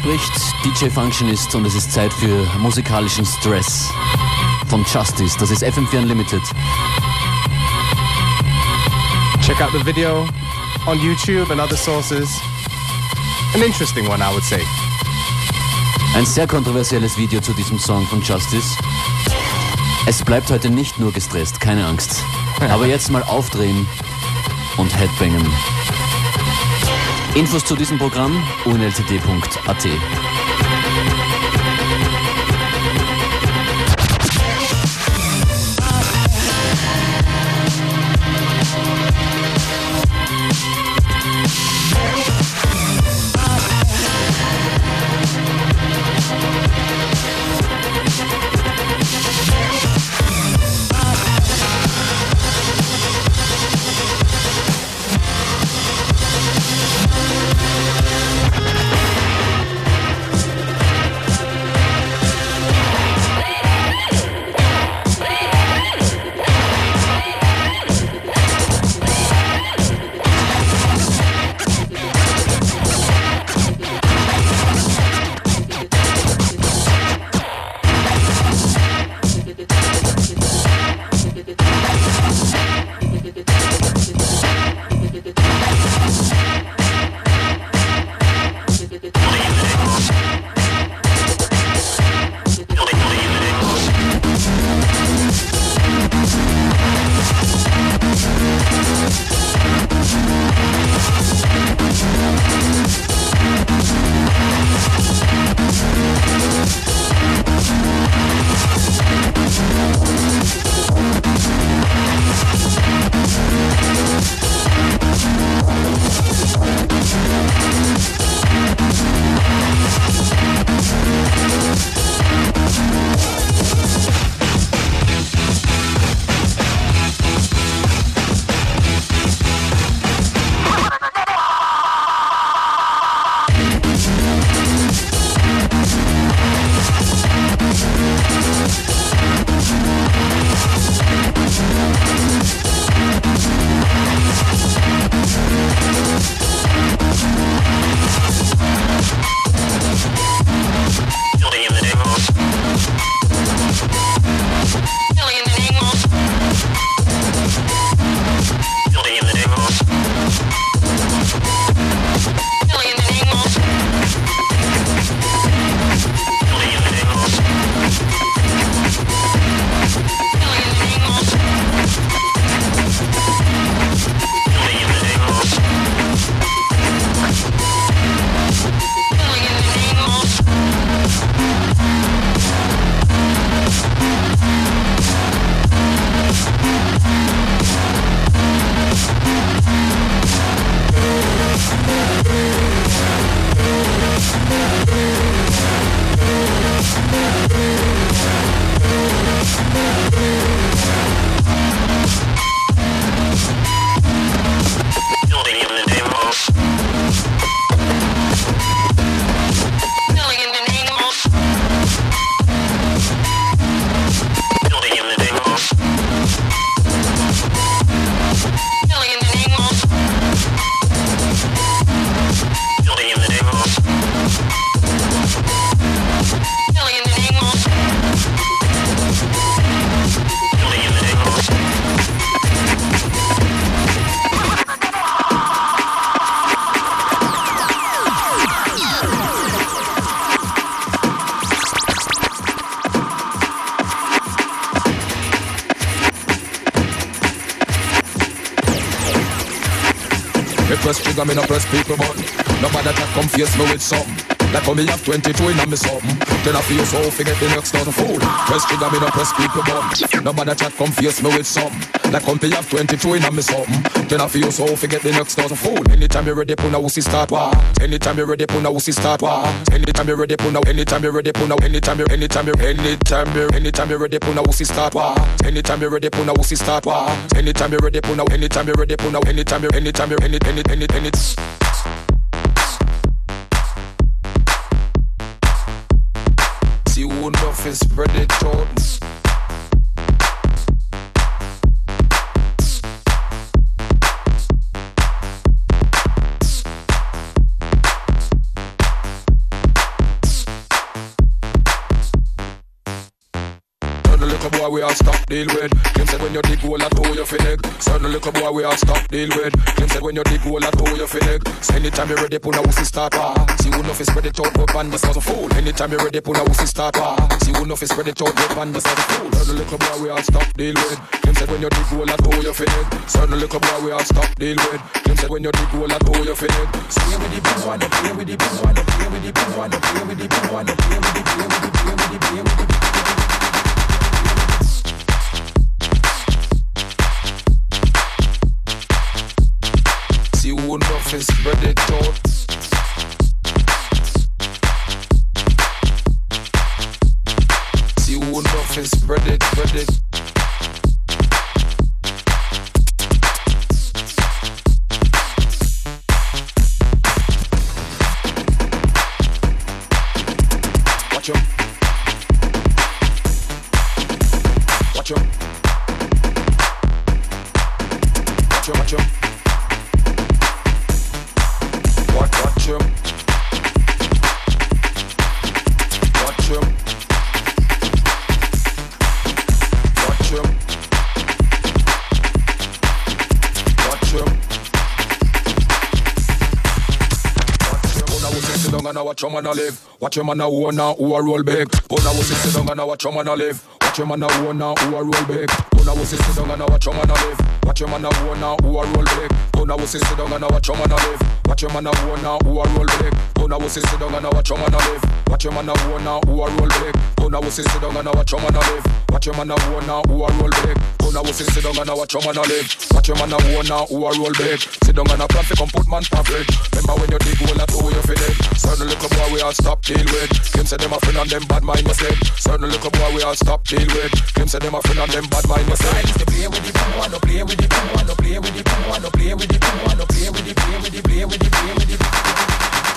spricht DJ Functionist und es ist Zeit für musikalischen Stress von Justice. Das ist FM4 Unlimited. Check out the video on YouTube and other sources. An interesting one, I would say. Ein sehr kontroversielles Video zu diesem Song von Justice. Es bleibt heute nicht nur gestresst, keine Angst. Aber jetzt mal aufdrehen und Headbangen. Infos zu diesem Programm unltd.at. me with something. Like how me have 22 in me something. Then I feel so forget the next thousand fool. Press trigger, me no press people button. Nobody that come face me with something. Like how me have 22 in me something. Then I feel so forget the next thousand fool. Anytime you ready, put a wussy start war. Anytime you ready, put a wussy start war. Anytime you ready, put a. Anytime you ready, put a. Anytime you. Anytime you. Anytime you. Anytime you ready, put a wussy start war. Anytime you ready, put a wussy start war. Anytime you ready, put a. Anytime you ready, put a. Anytime you. Anytime you. Any. Any. Any. Any. Boy we all stop deal with. Him said when you dig hole at hole you finnig. Certain little boy we all stop deal with. Him said when you dig hole at hole you finnig. So anytime you ready, pull a wussy start war. See who fi spread it out, but band this was a fool. Anytime you ready, pull a wussy start war. See who fi spread it out, but band this was a fool. Certain little boy we all stop deal with. Him said when you dig hole at hole you finnig. Certain little boy we all stop deal with. Him said when you dig hole at hole you finnig. Stay with the big one, play with the big one, play with the big one, play with the big one, play with the with the play with the play with who enough is spread it out. See who enough it, spread it. Watch your man a live. Watch your man a own now who a roll big. Put a wussy sit down and watch your man a live. Watch your man a own now who a roll big. Put a wussy sit down and watch your man a live. Watch your man a own now who a roll big. Put a wussy sit down and watch your man a live. Watch your man a own now who a roll big. Put a wussy sit down and watch your man live. Watch your man a own now who a roll big. Put a wussy sit down and watch your man live. Watch your man a own now who a roll big. Put a wussy sit down and watch your man live. Watch your man a own now who a roll big. Sit down and a fi come put man perfect. Remember when you dig hole at who you feel it. Certain little boy we all stop deal with. Them say them a friend and them bad mind said. Certain little boy we all stop deal with. Them say them a friend and them bad mind said. Used to play with the one, no play with the one, no play with the one, no play with the one, no play with the play with the play with the play with the.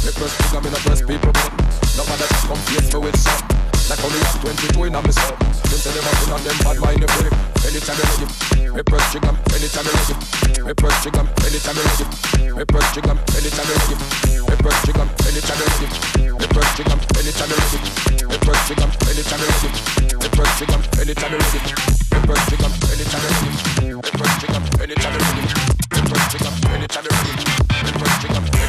Me press trigger, me no press people button. Nobody just come face me with some. Like me have 22 in a me son. Them say them a friend and them bad mind you feel Anytime you ready, me press trigger. Anytime you ready, me press trigger. Anytime you ready, me press trigger. Anytime you ready, me press trigger. Anytime you ready, me press trigger. Anytime you ready, me press trigger. Anytime you ready, me press trigger. Anytime you ready, me press trigger. Anytime you ready, me press trigger. Anytime you ready, me press trigger. Anytime you ready, me press trigger.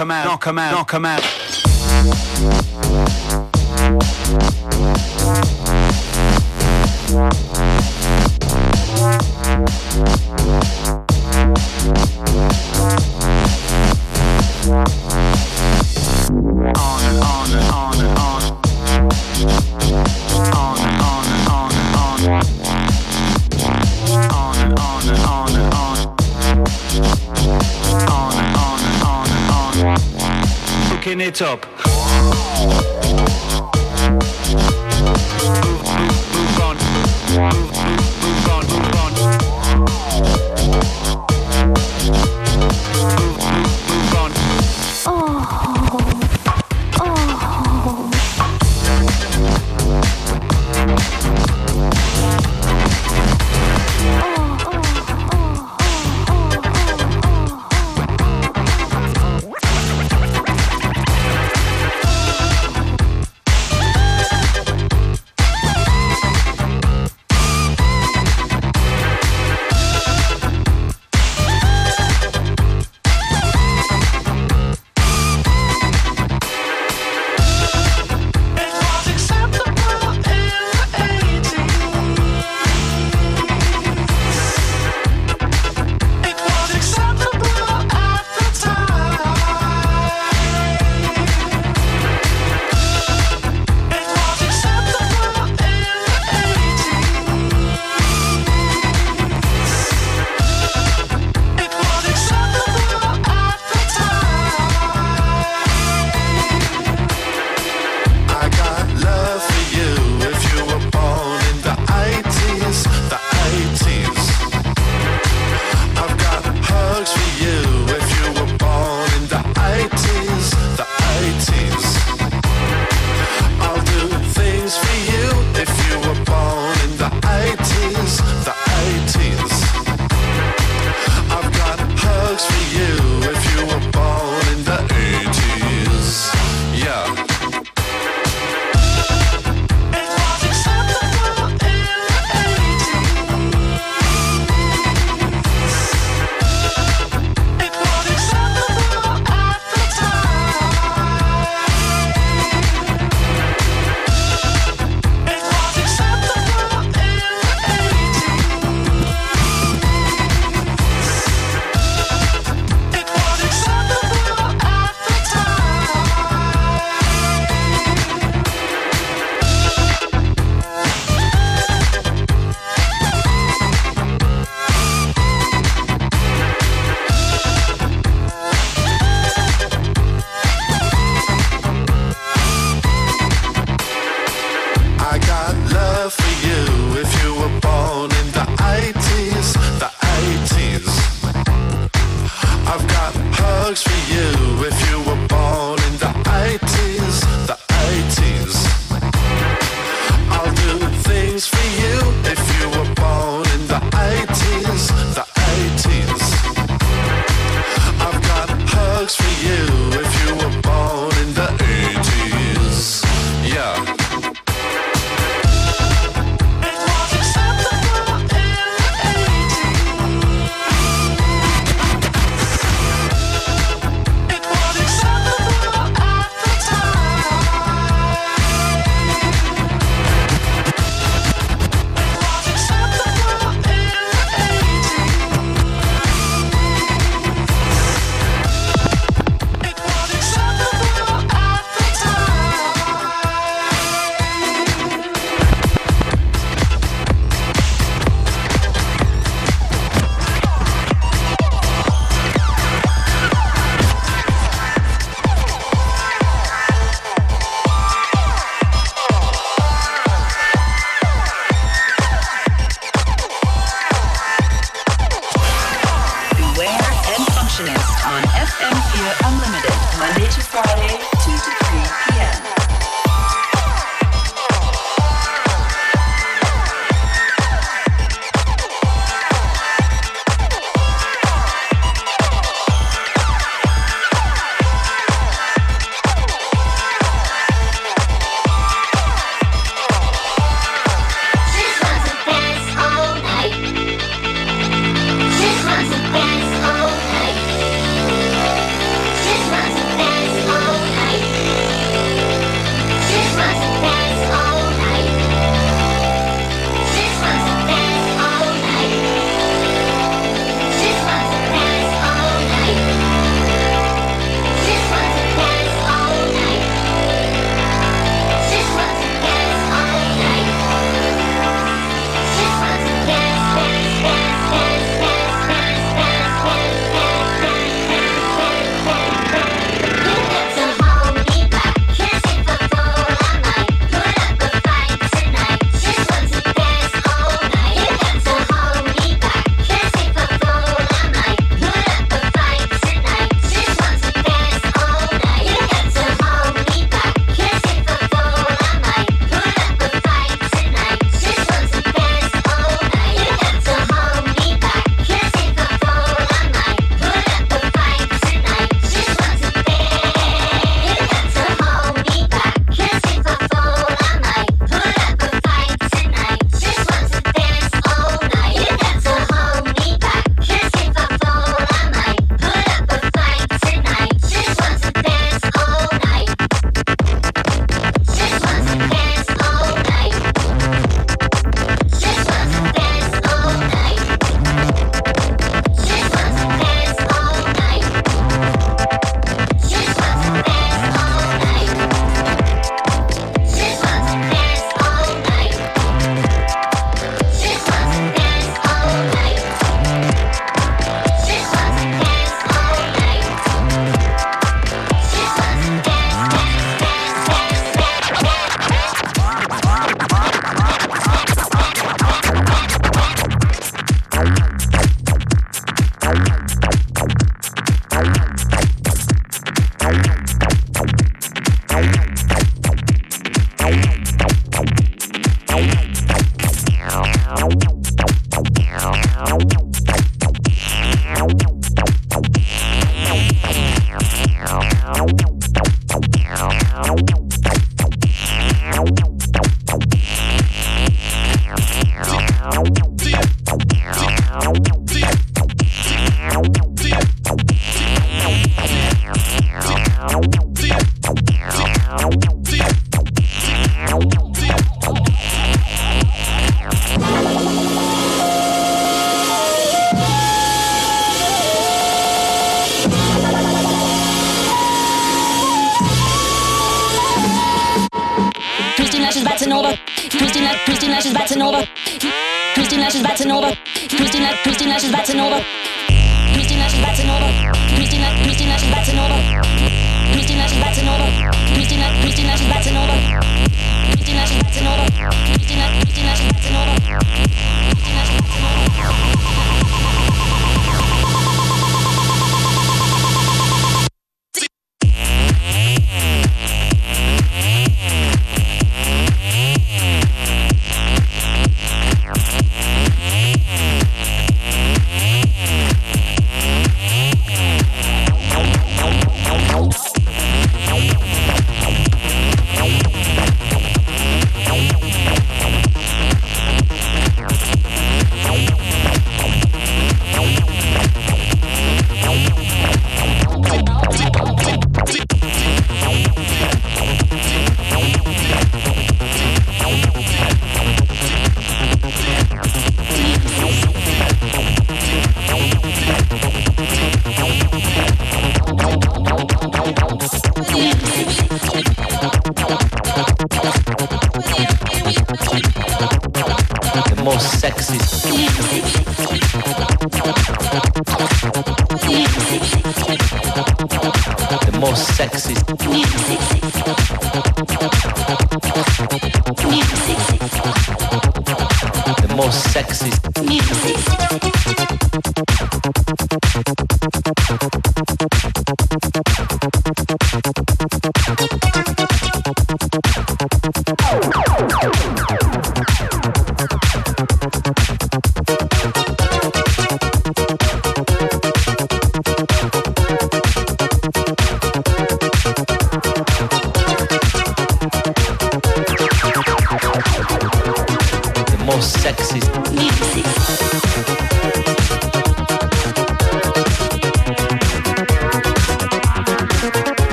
'Em out, knock 'em out, knock 'em out.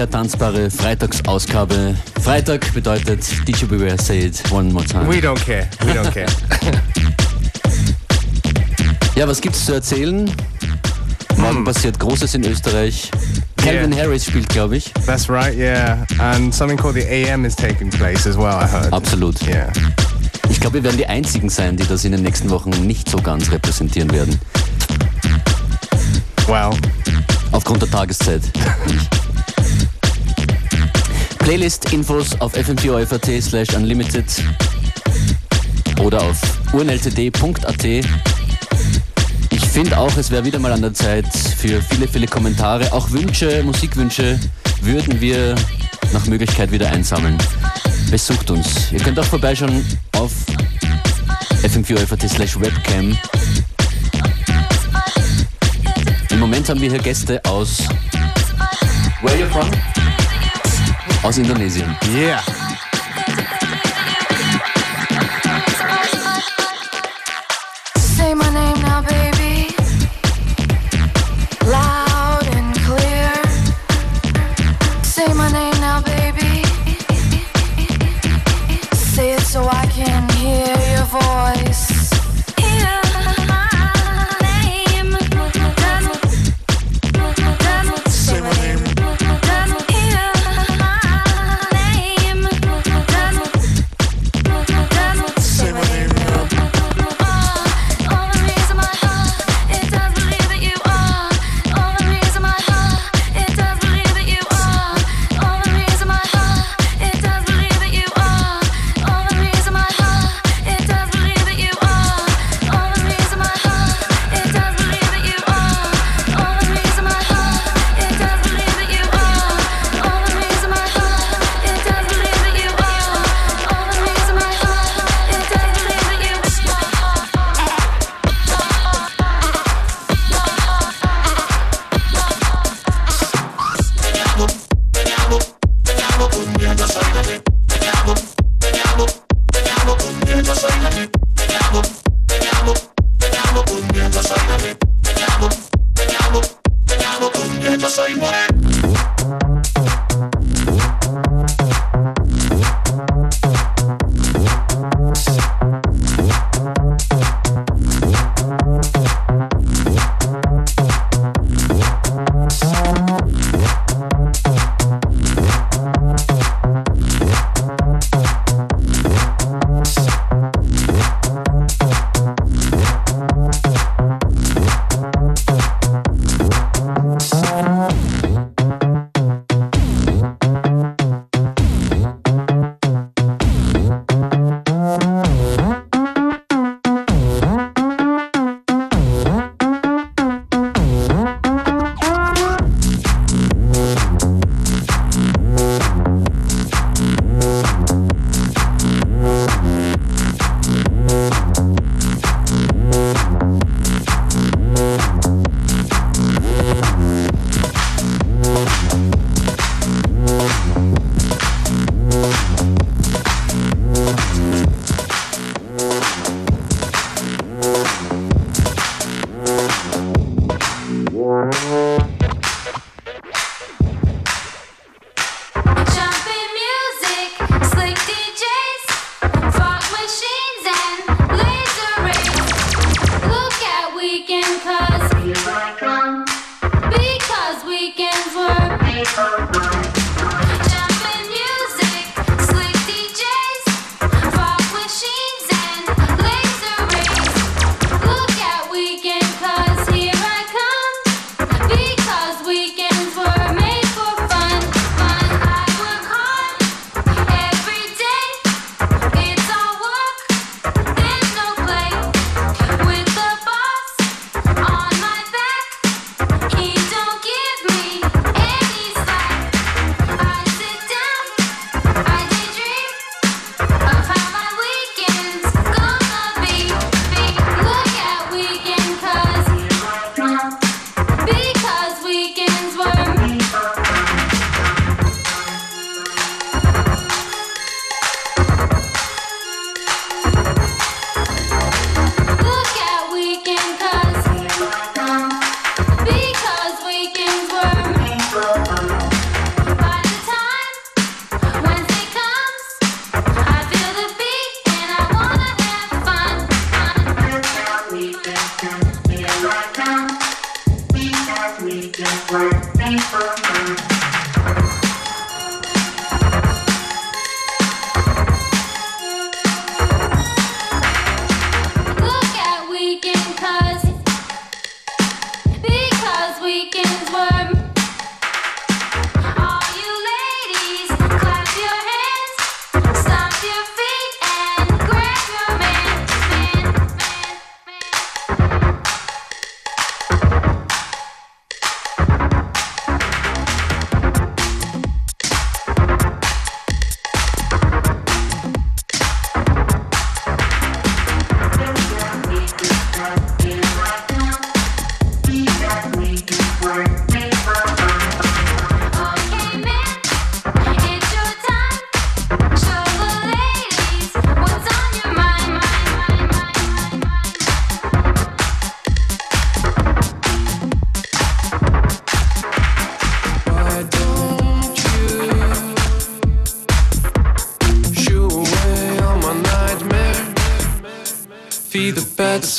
Sehr tanzbare Freitagsausgabe. Freitag bedeutet DJ Beware Say It One More Time. We don't care. We don't care. Ja, was gibt's zu erzählen? Morgen passiert Großes in Österreich. Calvin Yeah. Harris spielt, glaube ich. That's right, yeah. And something called the AM is taking place as well, I heard. Absolut. Yeah. Ich glaube, wir werden die einzigen sein, die das in den nächsten Wochen nicht so ganz repräsentieren werden. Well, Aufgrund der Tageszeit. Playlist-Infos auf fm4.at slash unlimited oder auf urnltd.at. Ich finde auch, es wäre wieder mal an der Zeit für viele, viele Kommentare. Auch Wünsche, Musikwünsche würden wir nach Möglichkeit wieder einsammeln. Besucht uns. Ihr könnt auch vorbeischauen auf fm4.at slash webcam. Im Moment haben wir hier Gäste aus. Where you from? Aus Indonesien. yeah.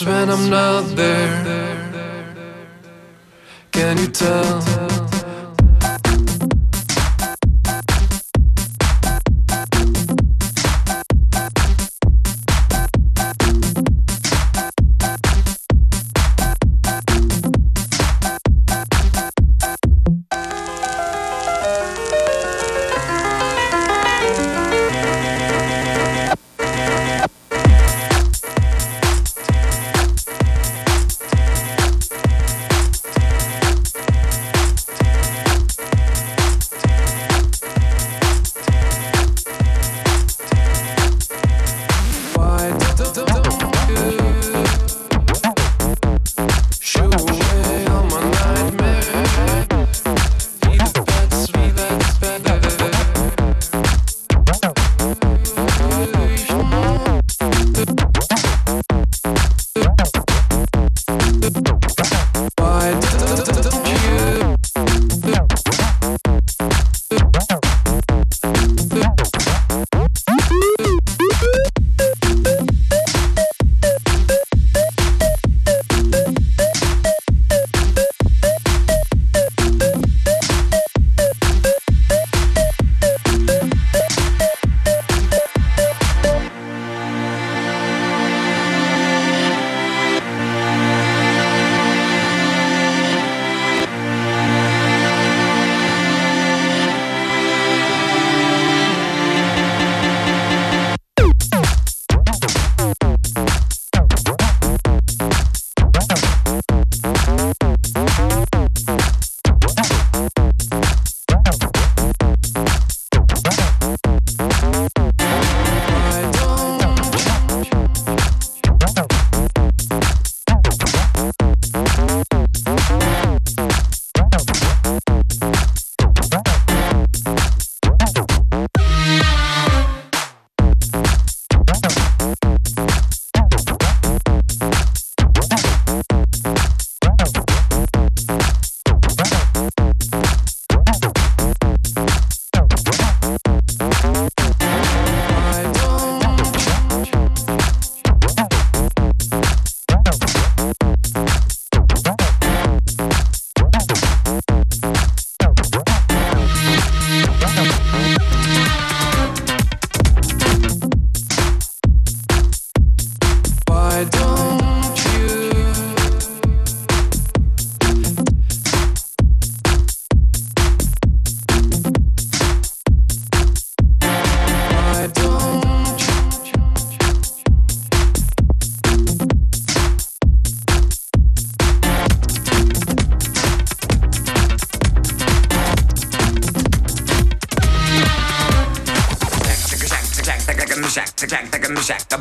when I'm not there.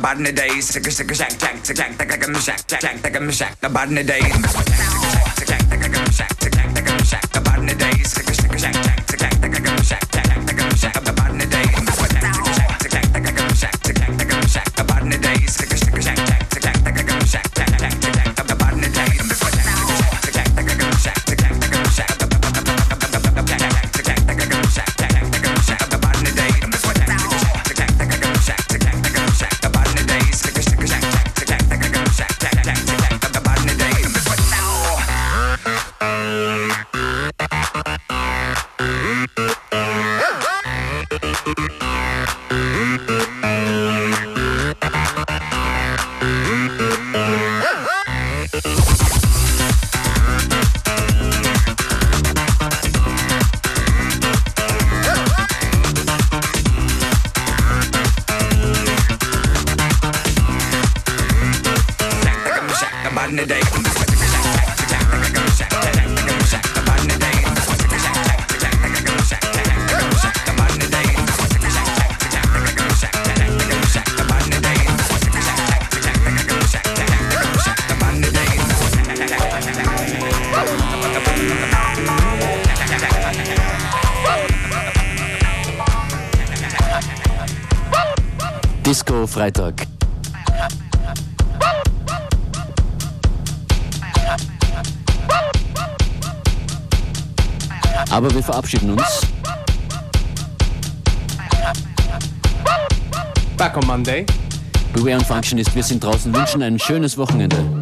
the bad in the day. sick, sick, shack, shack, shack, shack, shack, shack, shack, shack, shack, shack, the bad in the days. Disco Freitag. Aber wir verabschieden uns. Back on Monday. Beware und Functionist, wir sind draußen, wünschen ein schönes Wochenende.